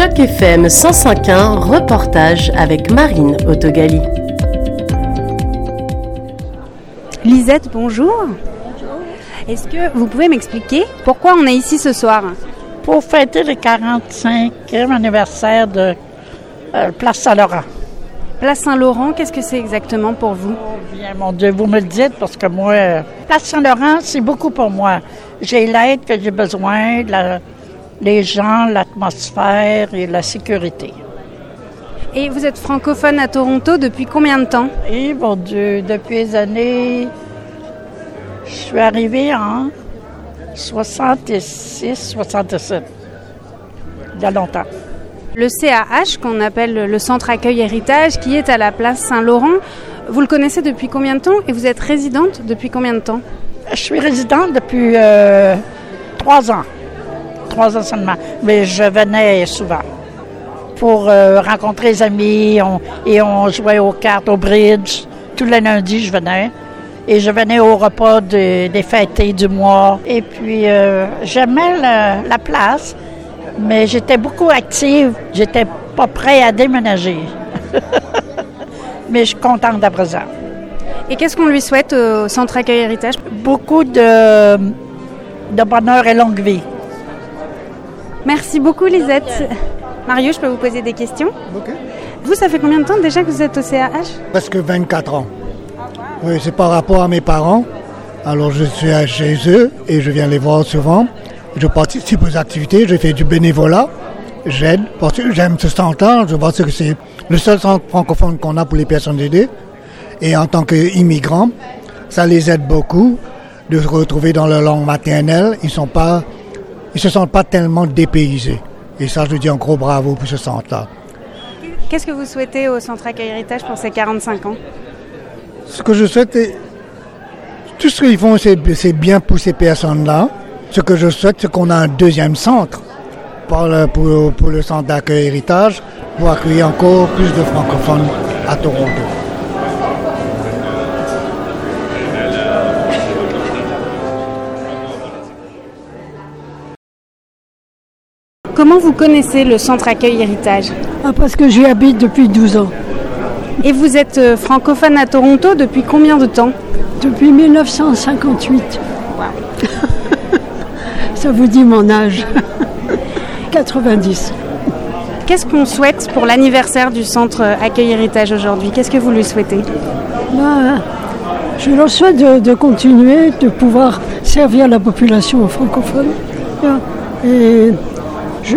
Choc FM 105.1, reportage avec Marine Autogali. Lisette, bonjour. Est-ce que vous pouvez m'expliquer pourquoi on est ici ce soir? Pour fêter le 45e anniversaire de euh, Place Saint-Laurent. Place Saint-Laurent, qu'est-ce que c'est exactement pour vous? Bien, mon Dieu, vous me le dites parce que moi, euh, Place Saint-Laurent, c'est beaucoup pour moi. J'ai l'aide que j'ai besoin, la- les gens, l'atmosphère et la sécurité. Et vous êtes francophone à Toronto depuis combien de temps? Et mon Dieu, depuis les années. Je suis arrivée en 66, 67. Il y a longtemps. Le CAH, qu'on appelle le Centre Accueil Héritage, qui est à la place Saint-Laurent, vous le connaissez depuis combien de temps et vous êtes résidente depuis combien de temps? Je suis résidente depuis euh, trois ans. Trois ans seulement. Mais je venais souvent pour euh, rencontrer les amis on- et on jouait aux cartes, au bridge. Tous les lundis, je venais. Et je venais au repas de- des fêtés du mois. Et puis, euh, j'aimais la, la place, mais j'étais beaucoup active. J'étais pas prête à déménager. mais je suis contente d'à présent. Et qu'est-ce qu'on lui souhaite au Centre Accueil Héritage? Beaucoup de, de bonheur et longue vie. Merci beaucoup Lisette. Mario, je peux vous poser des questions Vous, ça fait combien de temps déjà que vous êtes au CAH Presque 24 ans. Oui, c'est par rapport à mes parents. Alors je suis chez eux et je viens les voir souvent. Je participe aux activités, je fais du bénévolat. J'aide parce que j'aime ce centre-là. Je pense que c'est le seul centre francophone qu'on a pour les personnes aidées. Et en tant qu'immigrants, ça les aide beaucoup de se retrouver dans leur langue maternelle. Ils sont pas, ils se sentent pas tellement dépaysés. Et ça, je dis un gros bravo pour ce centre-là. Qu'est-ce que vous souhaitez au Centre Accueil Héritage pour ces 45 ans? Ce que je souhaite, tout ce qu'ils font, c'est c'est bien pour ces personnes-là. Ce que je souhaite, c'est qu'on a un deuxième centre pour le, pour, pour le centre d'accueil héritage pour accueillir encore plus de francophones à Toronto. Comment vous connaissez le Centre Accueil Héritage Ah, parce que j'y habite depuis 12 ans. Et vous êtes euh, francophone à Toronto depuis combien de temps Depuis 1958. Ça vous dit mon âge. 90. Qu'est-ce qu'on souhaite pour l'anniversaire du Centre Accueil Héritage aujourd'hui? Qu'est-ce que vous lui souhaitez? Ben, je leur souhaite de, de continuer, de pouvoir servir la population francophone. Et je,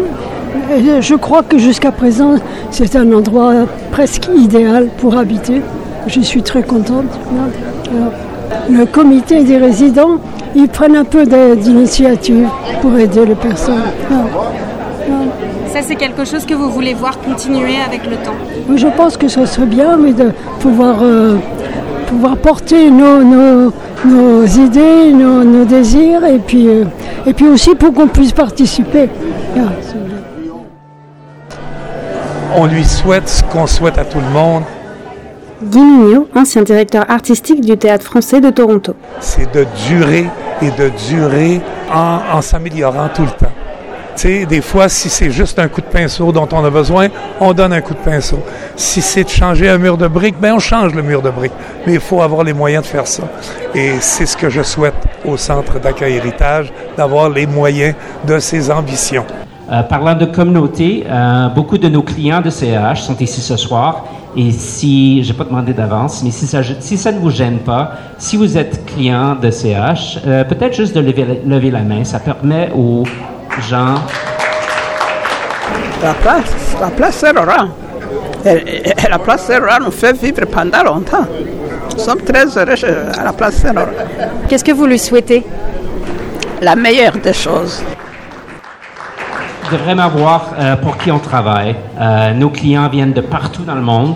et je crois que jusqu'à présent, c'est un endroit presque idéal pour habiter. Je suis très contente. Le comité des résidents, ils prennent un peu d'initiative pour aider les personnes. Ça, c'est quelque chose que vous voulez voir continuer avec le temps. Je pense que ce serait bien mais de pouvoir, euh, pouvoir porter nos, nos- nos idées, nos, nos désirs, et puis, euh, et puis aussi pour qu'on puisse participer. Ah. On lui souhaite ce qu'on souhaite à tout le monde, Guy Mignot, ancien directeur artistique du Théâtre français de Toronto. c'est de durer et de durer en, en s'améliorant tout le temps. Sais, des fois, si c'est juste un coup de pinceau dont on a besoin, on donne un coup de pinceau. Si c'est de changer un mur de briques, ben on change le mur de briques. Mais il faut avoir les moyens de faire ça. Et c'est ce que je souhaite au Centre d'accueil héritage, d'avoir les moyens de ses ambitions. Euh, parlant de communauté, euh, beaucoup de nos clients de CAH sont ici ce soir. Et si, j'ai pas demandé d'avance, mais si ça, ne vous gêne pas, si vous êtes client de CAH, euh, peut-être juste de lever, lever la main. Ça permet aux gens La place, la place Saint-Laurent. La place Saint-Laurent nous fait vivre pendant longtemps. Nous sommes très heureux à la place Saint-Laurent. Qu'est-ce que vous lui souhaitez? La meilleure des choses. de vraiment voir euh, pour qui on travaille. Euh, nos clients viennent de partout dans le monde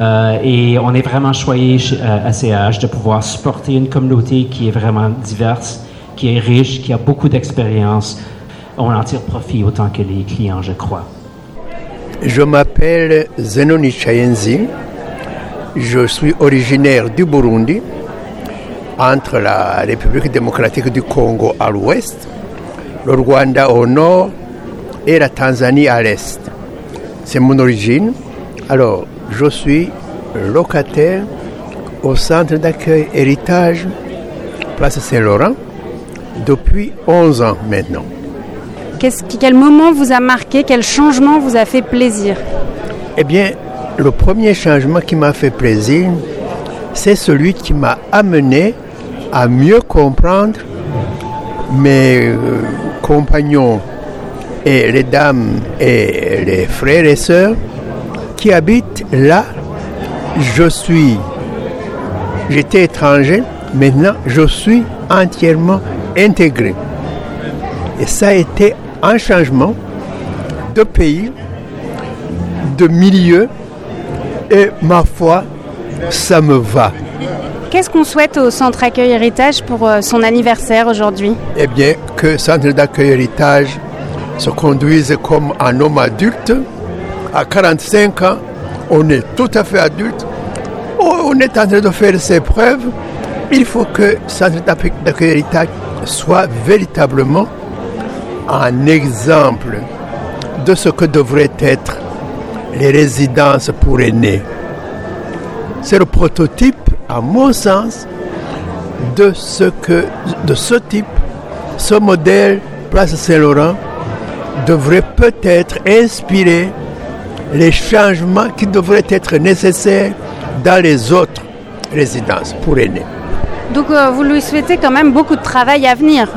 euh, et on est vraiment choyé chez, à CH de pouvoir supporter une communauté qui est vraiment diverse, qui est riche, qui a beaucoup d'expérience. On en tire profit autant que les clients, je crois. Je m'appelle Zenoni Chayenzi. Je suis originaire du Burundi, entre la République démocratique du Congo à l'ouest, le Rwanda au nord et la Tanzanie à l'est. c'est mon origine. Alors, je suis locataire au centre d'accueil Héritage, place Saint-Laurent, depuis 11 ans maintenant. Quel moment vous a marqué? Quel changement vous a fait plaisir? Eh bien, le premier changement qui m'a fait plaisir, c'est celui qui m'a amené à mieux comprendre mes euh, compagnons et les dames et les frères et sœurs qui habitent là. Je suis, j'étais étranger, maintenant je suis entièrement intégré. Et ça a été un changement de pays, de milieu, et ma foi, ça me va. Qu'est-ce qu'on souhaite au Centre Accueil Héritage pour euh, son anniversaire aujourd'hui? Eh bien, que Centre d'accueil Héritage se conduise comme un homme adulte. À 45 ans, on est tout à fait adulte. On est en train de faire ses preuves. Il faut que Centre d'accueil Héritage soit véritablement un exemple de ce que devraient être les résidences pour aînés. C'est le prototype, à mon sens, de ce que, de ce type, ce modèle Place Saint-Laurent devrait peut-être inspirer les changements qui devraient être nécessaires dans les autres résidences pour aînés. Donc euh, vous lui souhaitez quand même beaucoup de travail à venir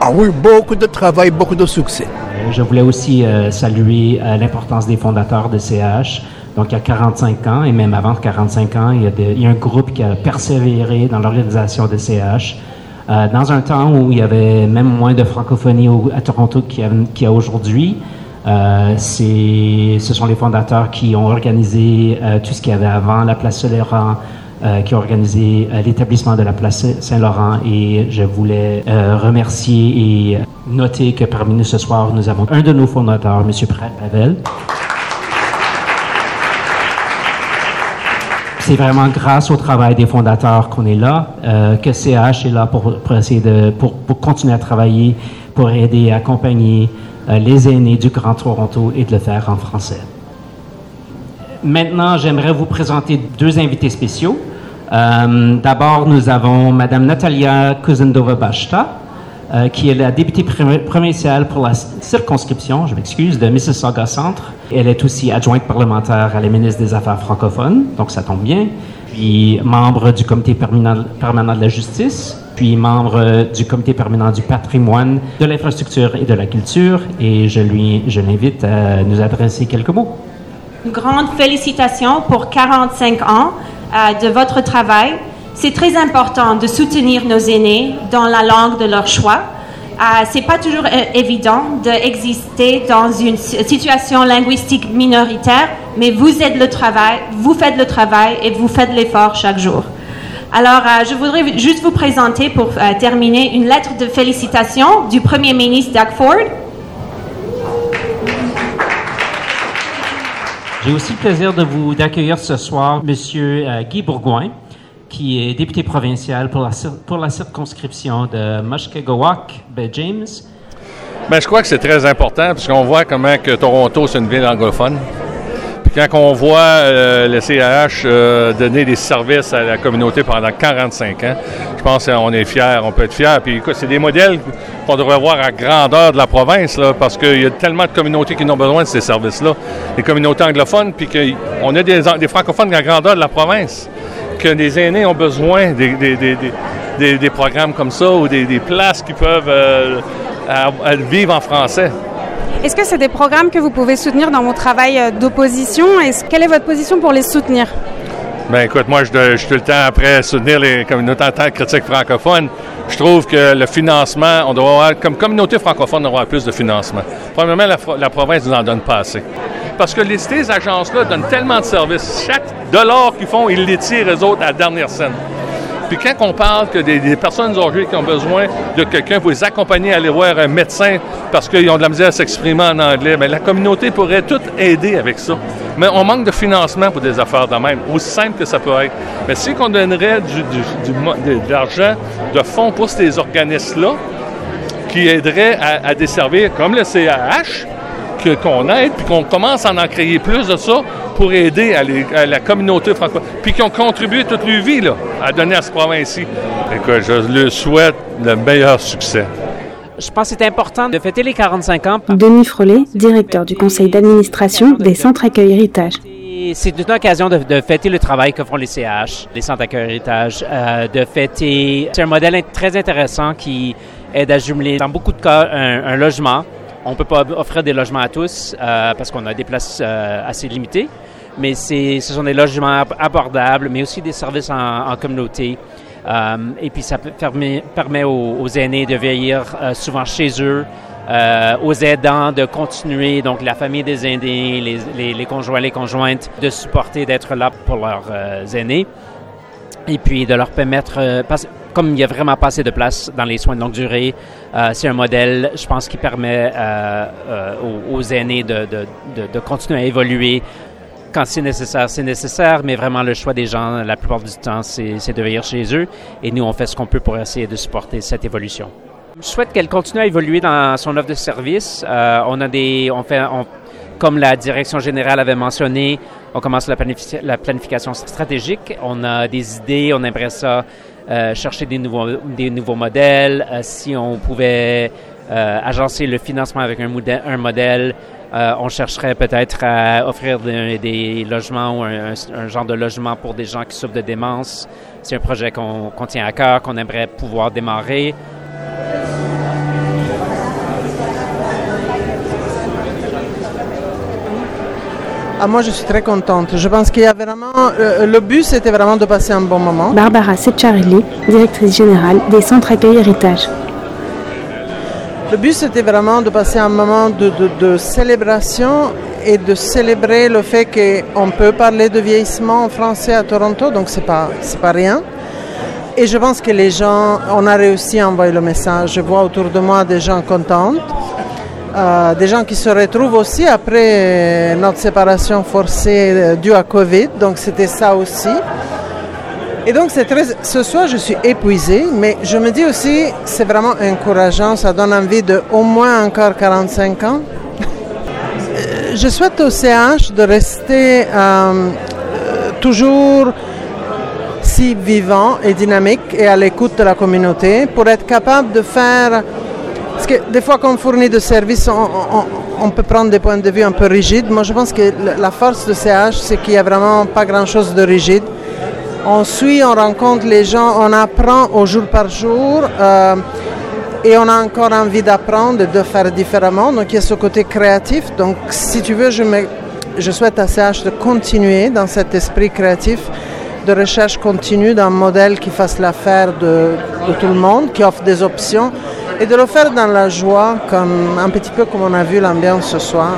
Ah oui, beaucoup de travail, beaucoup de succès. Je voulais aussi euh, saluer euh, l'importance des fondateurs de CH. Donc, il y a 45 ans, et même avant 45 ans, il y a, y un groupe qui a persévéré dans l'organisation de CH. Euh, dans un temps où il y avait même moins de francophonie à Toronto qu'il y a, a aujourd'hui, euh, ce sont les fondateurs qui ont organisé euh, tout ce qu'il y avait avant la place Saint-Laurent, euh, qui ont organisé euh, l'établissement de la place Saint-Laurent et je voulais euh, remercier et noter que parmi nous ce soir, nous avons un de nos fondateurs, M. Pratt Pavel. C'est vraiment grâce au travail des fondateurs qu'on est là, que CH est là pour, pour essayer de, pour, pour, continuer à travailler, pour aider et accompagner les aînés du Grand Toronto et de le faire en français. Maintenant, j'aimerais vous présenter deux invités spéciaux. Euh, D'abord, nous avons Madame Natalia Kuzendova-Bashta, euh, qui est la députée provinciale pour la circonscription, je m'excuse, de Mississauga Centre. Elle est aussi adjointe parlementaire à la ministre des Affaires francophones, donc ça tombe bien. Puis membre du comité permanent, de la justice, puis membre du comité permanent du patrimoine, de l'infrastructure et de la culture. Et je lui, je l'invite à nous adresser quelques mots. Une grande félicitation pour 45 ans euh, de votre travail. C'est très important de soutenir nos aînés dans la langue de leur choix. Euh, c'est pas toujours euh, évident d'exister dans une situation linguistique minoritaire, mais vous êtes le travail, vous faites le travail et vous faites l'effort chaque jour. Alors, euh, je voudrais juste vous présenter pour terminer une lettre de félicitations du Premier ministre Doug Ford. J'ai aussi le plaisir de vous d'accueillir ce soir Monsieur euh, Guy Bourgoin, qui est député provincial pour la, pour la circonscription de Mushkegowuk, Bay James. Bien, je crois que c'est très important puisqu'on voit comment que Toronto, c'est une ville anglophone. Quand on voit euh, le CAH euh, donner des services à la communauté pendant 45 ans, je pense qu'on est fiers, on peut être fiers. Puis écoute, c'est des modèles qu'on devrait voir à grandeur de la province, là, parce qu'il y a tellement de communautés qui ont besoin de ces services-là. Les communautés anglophones, puis qu'on a des, francophones à grandeur de la province que les aînés ont besoin des, programmes comme ça ou des, places qui peuvent euh, vivre en français. Est-ce que c'est des programmes que vous pouvez soutenir dans mon travail d'opposition? Quelle est votre position pour les soutenir? Ben écoute, moi, je, je suis tout le temps après soutenir les communautés en tant que critique francophone. Je trouve que le financement, on doit avoir, comme communauté francophone, on doit avoir plus de financement. Premièrement, la, la province nous en donne pas assez. Parce que les, ces agences-là donnent tellement de services. Chaque dollar qu'ils font, ils les tirent, eux autres, à la dernière scène. Puis quand on parle que des, personnes âgées qui ont besoin de quelqu'un pour les accompagner à aller voir un médecin parce qu'ils ont de la misère à s'exprimer en anglais, bien, la communauté pourrait tout aider avec ça. Mais on manque de financement pour des affaires de même, aussi simple que ça peut être. Mais si on donnerait du, de l'argent de fonds pour ces organismes-là, qui aideraient à, à desservir, comme le CAH, qu'on aide, puis qu'on commence à en créer plus de ça pour aider à, la communauté francophone, puis qui ont contribué toute leur vie là, à donner à ce province-ci. Écoute, je leur souhaite le meilleur succès. Je pense que c'est important de fêter les 45 ans. Denis Frolet, directeur du conseil d'administration des centres accueil héritage. C'est une occasion de, fêter le travail que font les CH, les centres accueil héritage, euh, de fêter. C'est un modèle très intéressant qui aide à jumeler, dans beaucoup de cas, un, logement. On ne peut pas offrir des logements à tous euh, parce qu'on a des places euh, assez limitées, mais ce sont des logements abordables, mais aussi des services en communauté. Euh, et puis ça permet, permet aux, aînés de vieillir euh, souvent chez eux, euh, aux aidants de continuer, donc la famille des aînés, les, les, les conjoints, les conjointes, de supporter, d'être là pour leurs aînés. Et puis de leur permettre, comme il y a vraiment pas assez de place dans les soins de longue durée, c'est un modèle, je pense, qui permet aux, aux, aînés de, de, de, continuer à évoluer quand c'est nécessaire, c'est nécessaire, mais vraiment le choix des gens, la plupart du temps, c'est de venir chez eux. Et nous, on fait ce qu'on peut pour essayer de supporter cette évolution. Je souhaite qu'elle continue à évoluer dans son offre de service. Euh, on a des, on fait, comme la direction générale avait mentionné, on commence la, la, planification stratégique. On a des idées, on aimerait ça euh, chercher des nouveaux, modèles. Euh, si on pouvait euh, agencer le financement avec un, modèle, on chercherait peut-être à offrir des, logements ou un, genre de logement pour des gens qui souffrent de démence. C'est un projet qu'on tient à cœur, qu'on aimerait pouvoir démarrer. Ah, moi, je suis très contente. Je pense qu'il y a vraiment. Euh, le but, c'était vraiment de passer un bon moment. Barbara Secciarelli, directrice générale des centres accueil héritage. Le but, c'était vraiment de passer un moment de, célébration et de célébrer le fait qu'on peut parler de vieillissement en français à Toronto, donc c'est pas, pas rien. Et je pense que les gens, on a réussi à envoyer le message. Je vois autour de moi des gens contents, euh, des gens qui se retrouvent aussi après notre séparation forcée euh, due à Covid, donc c'était ça aussi. Et donc très, ce soir, je suis épuisée, mais je me dis aussi, c'est vraiment encourageant, ça donne envie de au moins encore 45 ans. Euh, je souhaite au CH de rester euh, toujours si vivant et dynamique et à l'écoute de la communauté pour être capable de faire... Parce que des fois qu'on fournit des services, on, peut prendre des points de vue un peu rigides. Moi, je pense que la force de CH, c'est qu'il n'y a vraiment pas grand-chose de rigide on suit, on rencontre les gens, on apprend au jour par jour euh, et on a encore envie d'apprendre et de faire différemment. Donc il y a ce côté créatif. Donc si tu veux, je, souhaite à CH de continuer dans cet esprit créatif de recherche continue d'un modèle qui fasse l'affaire de, tout le monde, qui offre des options et de le faire dans la joie, comme un petit peu comme on a vu l'ambiance ce soir.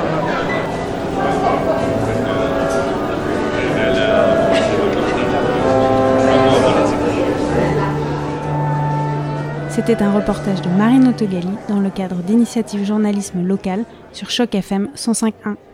C'était un reportage de Marine Autogali dans le cadre d'initiatives journalisme local sur Choc FM 105.1.